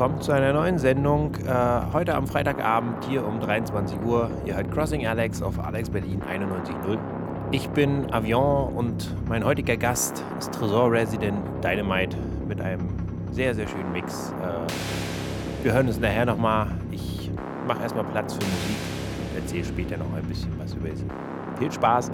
Willkommen zu einer neuen Sendung. Äh, heute am Freitagabend hier um 23 Uhr. Ihr hört Crossing Alex auf Alex Berlin 91.0. Ich bin Avion und mein heutiger Gast ist Tresor Resident Dynamite mit einem sehr, sehr schönen Mix. Äh, wir hören uns nachher nochmal. Ich mache erstmal Platz für Musik. Erzähle später noch ein bisschen was über sie. Viel Spaß!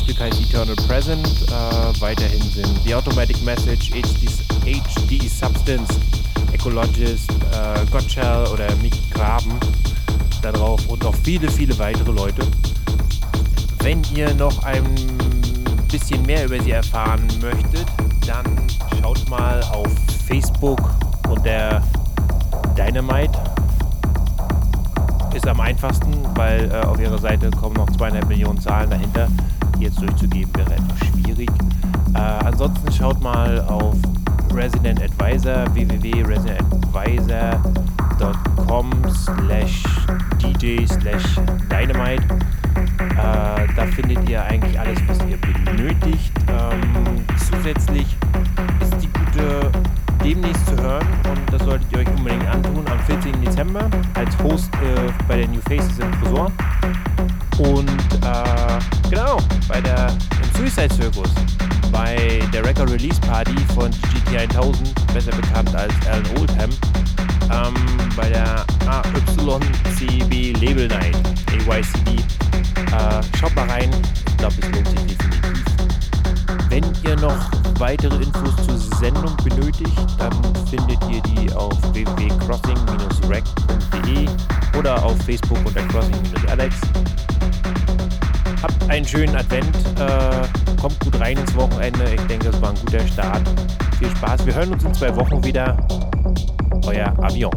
Stück heißt Eternal Present. Äh, weiterhin sind The Automatic Message, HD, HD Substance, Ecologist, äh, Gottschall oder Mick Graben da drauf und noch viele, viele weitere Leute. Wenn ihr noch ein bisschen mehr über sie erfahren möchtet, dann schaut mal auf Facebook unter Dynamite. Ist am einfachsten, weil äh, auf ihrer Seite kommen noch zweieinhalb Millionen Zahlen dahinter. Jetzt durchzugeben wäre etwas schwierig. Äh, ansonsten schaut mal auf Resident Advisor www.residentadvisor.com slash dj slash dynamite äh, da findet ihr eigentlich alles, was ihr benötigt. Ähm, zusätzlich ist die gute demnächst zu hören und das solltet ihr euch unbedingt antun am 14. Dezember als Host äh, bei der New Faces im Tresor und äh, genau bei der im Suicide Circus bei der Record Release Party von GT 1000, besser bekannt als Alan Oldham, ähm, bei der AYCB Label Night, AYCB. Äh, schaut mal rein, ich glaube, es lohnt sich definitiv. Wenn ihr noch weitere Infos zur Sendung benötigt, dann findet ihr die auf www.crossing-rec.de oder auf Facebook unter crossing-alex. Habt einen schönen Advent, äh, kommt gut rein ins Wochenende. Ich denke, es war ein guter Start. Viel Spaß. Wir hören uns in zwei Wochen wieder. Euer Avion.